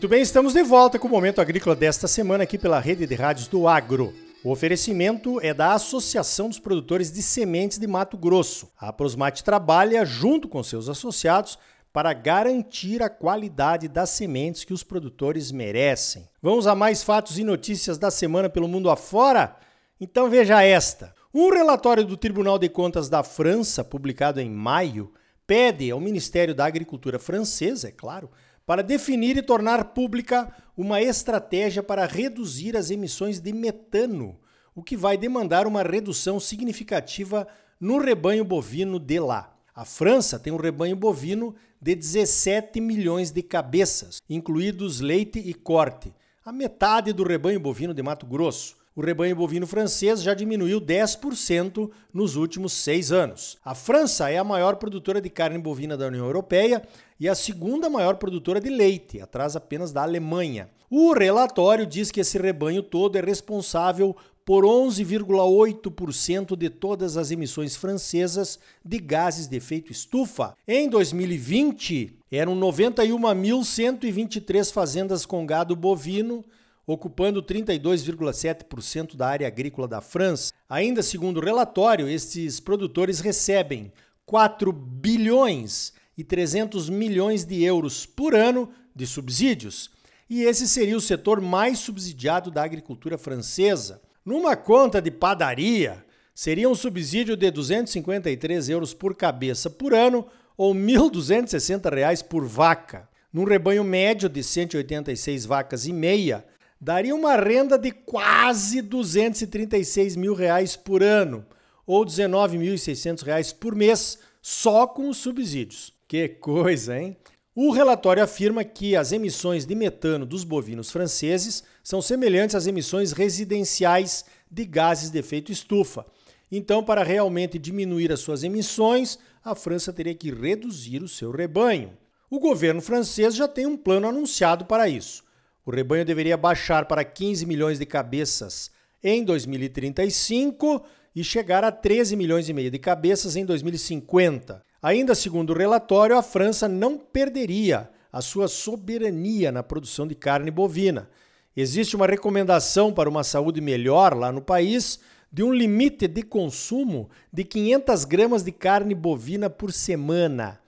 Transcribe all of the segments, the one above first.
Muito bem, estamos de volta com o Momento Agrícola desta semana aqui pela Rede de Rádios do Agro. O oferecimento é da Associação dos Produtores de Sementes de Mato Grosso. A Prosmate trabalha junto com seus associados para garantir a qualidade das sementes que os produtores merecem. Vamos a mais fatos e notícias da semana pelo mundo afora? Então veja esta. Um relatório do Tribunal de Contas da França, publicado em maio, pede ao Ministério da Agricultura francês, é claro, para definir e tornar pública uma estratégia para reduzir as emissões de metano, o que vai demandar uma redução significativa no rebanho bovino de lá. A França tem um rebanho bovino de 17 milhões de cabeças, incluídos leite e corte, a metade do rebanho bovino de Mato Grosso o rebanho bovino francês já diminuiu 10% nos últimos seis anos. A França é a maior produtora de carne bovina da União Europeia e a segunda maior produtora de leite, atrás apenas da Alemanha. O relatório diz que esse rebanho todo é responsável por 11,8% de todas as emissões francesas de gases de efeito estufa. Em 2020, eram 91.123 fazendas com gado bovino ocupando 32,7% da área agrícola da França. Ainda segundo o relatório, estes produtores recebem 4 bilhões e 300 milhões de euros por ano de subsídios. E esse seria o setor mais subsidiado da agricultura francesa. Numa conta de padaria, seria um subsídio de 253 euros por cabeça por ano ou R$ 1.260 por vaca. Num rebanho médio de 186 vacas e meia, daria uma renda de quase 236 mil reais por ano, ou 19.600 reais por mês, só com os subsídios. Que coisa, hein? O relatório afirma que as emissões de metano dos bovinos franceses são semelhantes às emissões residenciais de gases de efeito estufa. Então, para realmente diminuir as suas emissões, a França teria que reduzir o seu rebanho. O governo francês já tem um plano anunciado para isso. O rebanho deveria baixar para 15 milhões de cabeças em 2035 e chegar a 13 milhões e meio de cabeças em 2050. Ainda segundo o relatório, a França não perderia a sua soberania na produção de carne bovina. Existe uma recomendação para uma saúde melhor lá no país de um limite de consumo de 500 gramas de carne bovina por semana.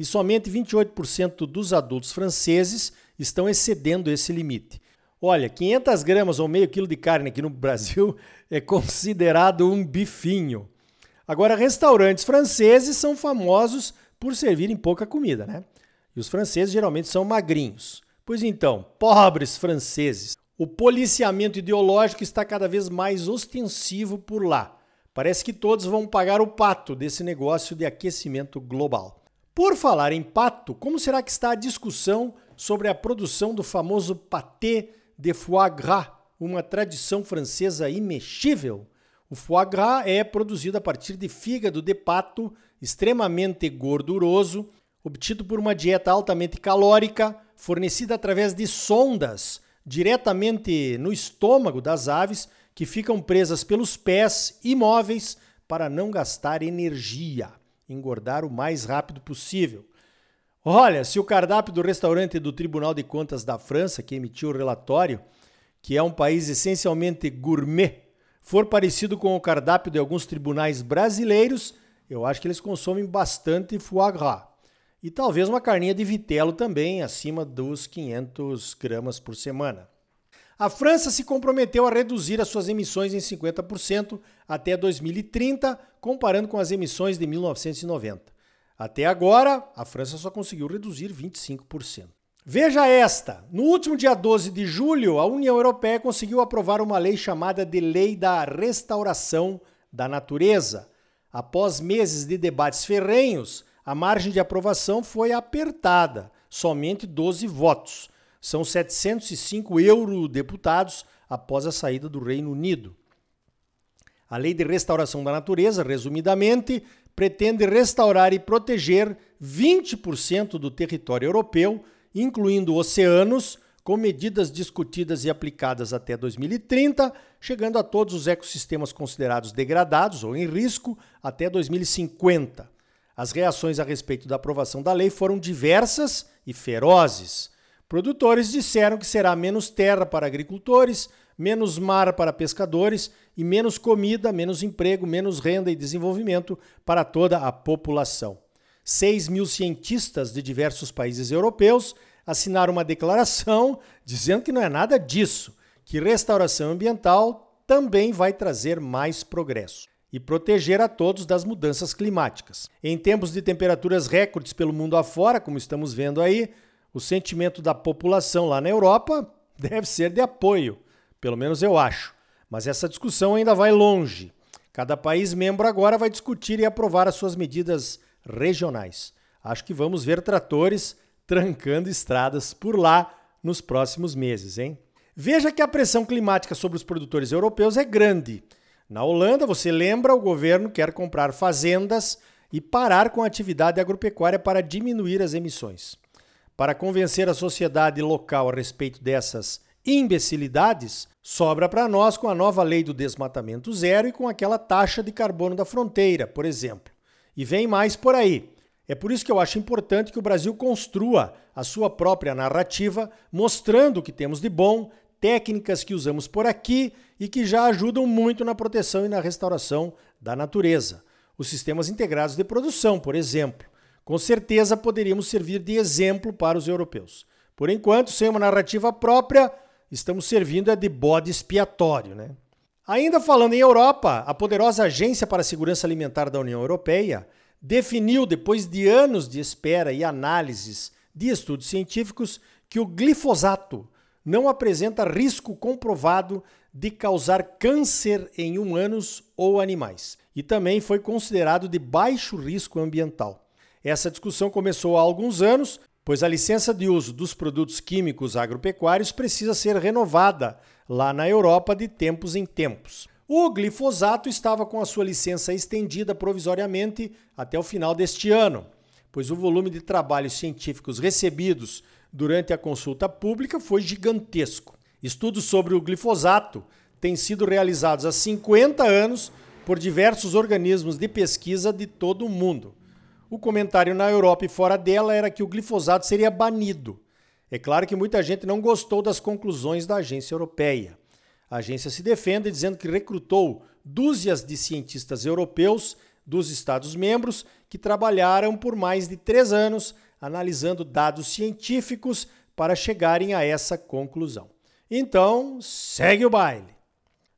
E somente 28% dos adultos franceses estão excedendo esse limite. Olha, 500 gramas ou meio quilo de carne aqui no Brasil é considerado um bifinho. Agora, restaurantes franceses são famosos por servirem pouca comida, né? E os franceses geralmente são magrinhos. Pois então, pobres franceses, o policiamento ideológico está cada vez mais ostensivo por lá. Parece que todos vão pagar o pato desse negócio de aquecimento global. Por falar em pato, como será que está a discussão sobre a produção do famoso pâté de foie gras, uma tradição francesa imexível. O foie gras é produzido a partir de fígado de pato extremamente gorduroso, obtido por uma dieta altamente calórica, fornecida através de sondas diretamente no estômago das aves que ficam presas pelos pés imóveis para não gastar energia, engordar o mais rápido possível. Olha, se o cardápio do restaurante do Tribunal de Contas da França, que emitiu o relatório, que é um país essencialmente gourmet, for parecido com o cardápio de alguns tribunais brasileiros, eu acho que eles consomem bastante foie gras. E talvez uma carninha de vitelo também, acima dos 500 gramas por semana. A França se comprometeu a reduzir as suas emissões em 50% até 2030, comparando com as emissões de 1990. Até agora, a França só conseguiu reduzir 25%. Veja esta: no último dia 12 de julho, a União Europeia conseguiu aprovar uma lei chamada de Lei da Restauração da Natureza. Após meses de debates ferrenhos, a margem de aprovação foi apertada, somente 12 votos. São 705 eurodeputados após a saída do Reino Unido. A Lei de Restauração da Natureza, resumidamente, pretende restaurar e proteger 20% do território europeu, incluindo oceanos, com medidas discutidas e aplicadas até 2030, chegando a todos os ecossistemas considerados degradados ou em risco até 2050. As reações a respeito da aprovação da lei foram diversas e ferozes. Produtores disseram que será menos terra para agricultores, menos mar para pescadores e menos comida, menos emprego, menos renda e desenvolvimento para toda a população. 6 mil cientistas de diversos países europeus assinaram uma declaração dizendo que não é nada disso, que restauração ambiental também vai trazer mais progresso e proteger a todos das mudanças climáticas. Em tempos de temperaturas recordes pelo mundo afora, como estamos vendo aí, o sentimento da população lá na Europa deve ser de apoio, pelo menos eu acho. Mas essa discussão ainda vai longe. Cada país membro agora vai discutir e aprovar as suas medidas regionais. Acho que vamos ver tratores trancando estradas por lá nos próximos meses, hein? Veja que a pressão climática sobre os produtores europeus é grande. Na Holanda, você lembra, o governo quer comprar fazendas e parar com a atividade agropecuária para diminuir as emissões. Para convencer a sociedade local a respeito dessas imbecilidades, sobra para nós com a nova lei do desmatamento zero e com aquela taxa de carbono da fronteira, por exemplo. E vem mais por aí. É por isso que eu acho importante que o Brasil construa a sua própria narrativa, mostrando o que temos de bom, técnicas que usamos por aqui e que já ajudam muito na proteção e na restauração da natureza. Os sistemas integrados de produção, por exemplo com certeza poderíamos servir de exemplo para os europeus. Por enquanto, sem uma narrativa própria, estamos servindo de bode expiatório. Né? Ainda falando em Europa, a poderosa Agência para a Segurança Alimentar da União Europeia definiu, depois de anos de espera e análises de estudos científicos, que o glifosato não apresenta risco comprovado de causar câncer em humanos ou animais. E também foi considerado de baixo risco ambiental. Essa discussão começou há alguns anos, pois a licença de uso dos produtos químicos agropecuários precisa ser renovada lá na Europa de tempos em tempos. O glifosato estava com a sua licença estendida provisoriamente até o final deste ano, pois o volume de trabalhos científicos recebidos durante a consulta pública foi gigantesco. Estudos sobre o glifosato têm sido realizados há 50 anos por diversos organismos de pesquisa de todo o mundo. O comentário na Europa e fora dela era que o glifosato seria banido. É claro que muita gente não gostou das conclusões da agência europeia. A agência se defende dizendo que recrutou dúzias de cientistas europeus dos Estados-membros que trabalharam por mais de três anos analisando dados científicos para chegarem a essa conclusão. Então, segue o baile.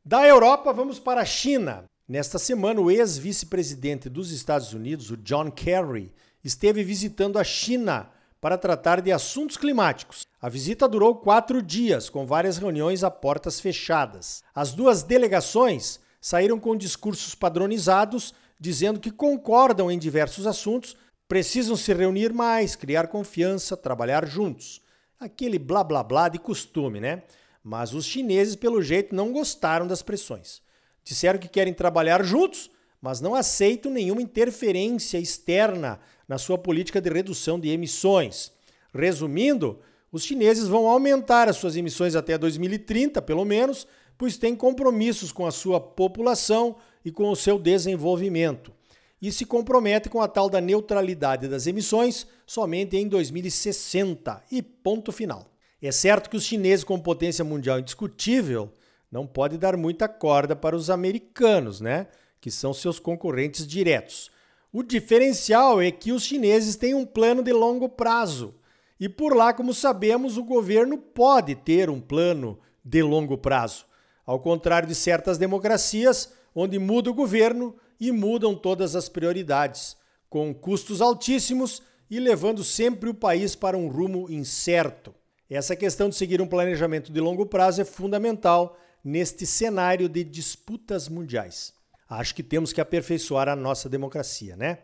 Da Europa, vamos para a China. Nesta semana, o ex-vice-presidente dos Estados Unidos, o John Kerry, esteve visitando a China para tratar de assuntos climáticos. A visita durou quatro dias, com várias reuniões a portas fechadas. As duas delegações saíram com discursos padronizados, dizendo que concordam em diversos assuntos, precisam se reunir mais, criar confiança, trabalhar juntos. Aquele blá blá blá de costume, né? Mas os chineses, pelo jeito, não gostaram das pressões. Disseram que querem trabalhar juntos, mas não aceitam nenhuma interferência externa na sua política de redução de emissões. Resumindo, os chineses vão aumentar as suas emissões até 2030, pelo menos, pois têm compromissos com a sua população e com o seu desenvolvimento. E se comprometem com a tal da neutralidade das emissões somente em 2060 e ponto final. É certo que os chineses, com potência mundial indiscutível, não pode dar muita corda para os americanos, né? Que são seus concorrentes diretos. O diferencial é que os chineses têm um plano de longo prazo. E por lá, como sabemos, o governo pode ter um plano de longo prazo. Ao contrário de certas democracias, onde muda o governo e mudam todas as prioridades, com custos altíssimos e levando sempre o país para um rumo incerto. Essa questão de seguir um planejamento de longo prazo é fundamental neste cenário de disputas mundiais. Acho que temos que aperfeiçoar a nossa democracia, né?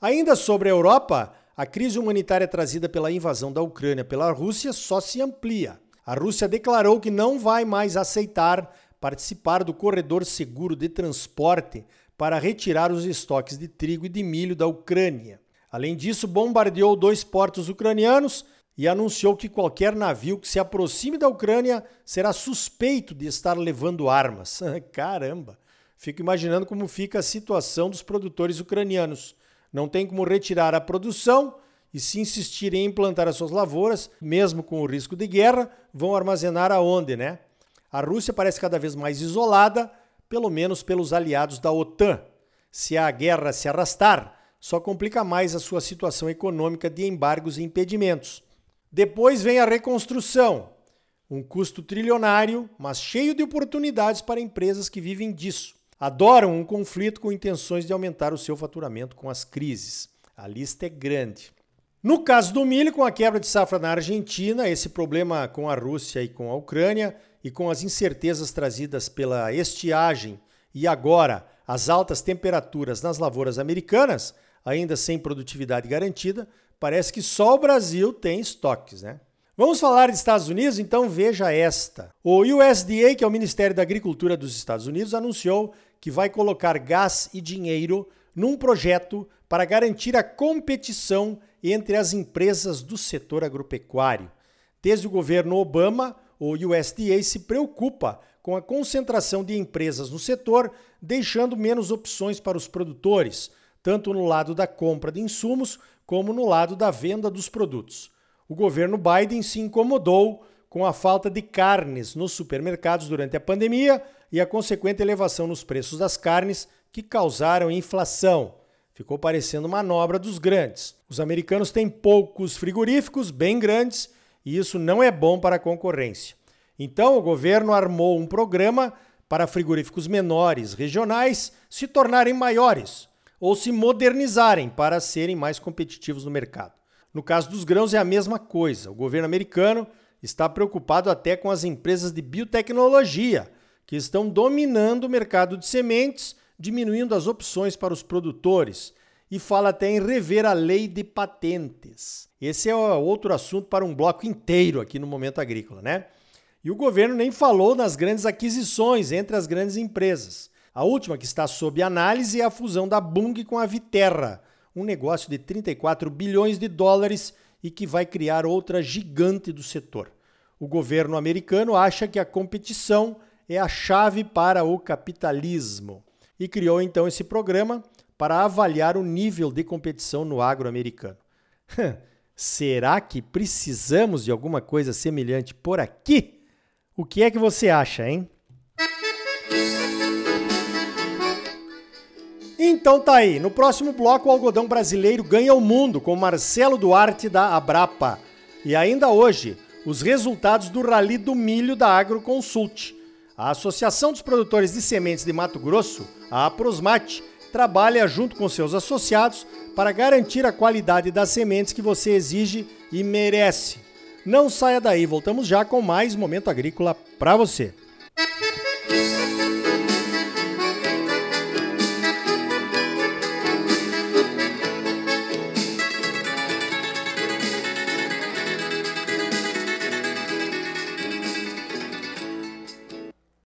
Ainda sobre a Europa, a crise humanitária trazida pela invasão da Ucrânia pela Rússia só se amplia. A Rússia declarou que não vai mais aceitar participar do corredor seguro de transporte para retirar os estoques de trigo e de milho da Ucrânia. Além disso, bombardeou dois portos ucranianos e anunciou que qualquer navio que se aproxime da Ucrânia será suspeito de estar levando armas. Caramba! Fico imaginando como fica a situação dos produtores ucranianos. Não tem como retirar a produção e se insistirem em implantar as suas lavouras, mesmo com o risco de guerra, vão armazenar aonde, né? A Rússia parece cada vez mais isolada, pelo menos pelos aliados da OTAN. Se a guerra se arrastar, só complica mais a sua situação econômica de embargos e impedimentos. Depois vem a reconstrução, um custo trilionário, mas cheio de oportunidades para empresas que vivem disso. Adoram um conflito com intenções de aumentar o seu faturamento com as crises. A lista é grande. No caso do milho, com a quebra de safra na Argentina, esse problema com a Rússia e com a Ucrânia, e com as incertezas trazidas pela estiagem e agora as altas temperaturas nas lavouras americanas, ainda sem produtividade garantida, parece que só o Brasil tem estoques, né? Vamos falar de Estados Unidos? Então veja esta. O USDA, que é o Ministério da Agricultura dos Estados Unidos, anunciou que vai colocar gás e dinheiro num projeto para garantir a competição entre as empresas do setor agropecuário. Desde o governo Obama, o USDA se preocupa com a concentração de empresas no setor, deixando menos opções para os produtores, tanto no lado da compra de insumos como no lado da venda dos produtos. O governo Biden se incomodou com a falta de carnes nos supermercados durante a pandemia e a consequente elevação nos preços das carnes que causaram inflação. Ficou parecendo manobra dos grandes. Os americanos têm poucos frigoríficos bem grandes e isso não é bom para a concorrência. Então, o governo armou um programa para frigoríficos menores regionais se tornarem maiores ou se modernizarem para serem mais competitivos no mercado. No caso dos grãos é a mesma coisa. O governo americano está preocupado até com as empresas de biotecnologia, que estão dominando o mercado de sementes diminuindo as opções para os produtores e fala até em rever a lei de patentes. Esse é outro assunto para um bloco inteiro aqui no Momento Agrícola, né? E o governo nem falou nas grandes aquisições entre as grandes empresas. A última que está sob análise é a fusão da Bung com a Viterra, um negócio de 34 bilhões de dólares e que vai criar outra gigante do setor. O governo americano acha que a competição é a chave para o capitalismo e criou então esse programa para avaliar o nível de competição no agro americano. Será que precisamos de alguma coisa semelhante por aqui? O que é que você acha, hein? Então tá aí. No próximo bloco, o algodão brasileiro ganha o mundo com Marcelo Duarte da Abrapa. E ainda hoje, os resultados do Rally do Milho da Agroconsult. A Associação dos Produtores de Sementes de Mato Grosso, a Aprosmate, trabalha junto com seus associados para garantir a qualidade das sementes que você exige e merece. Não saia daí, voltamos já com mais momento agrícola para você.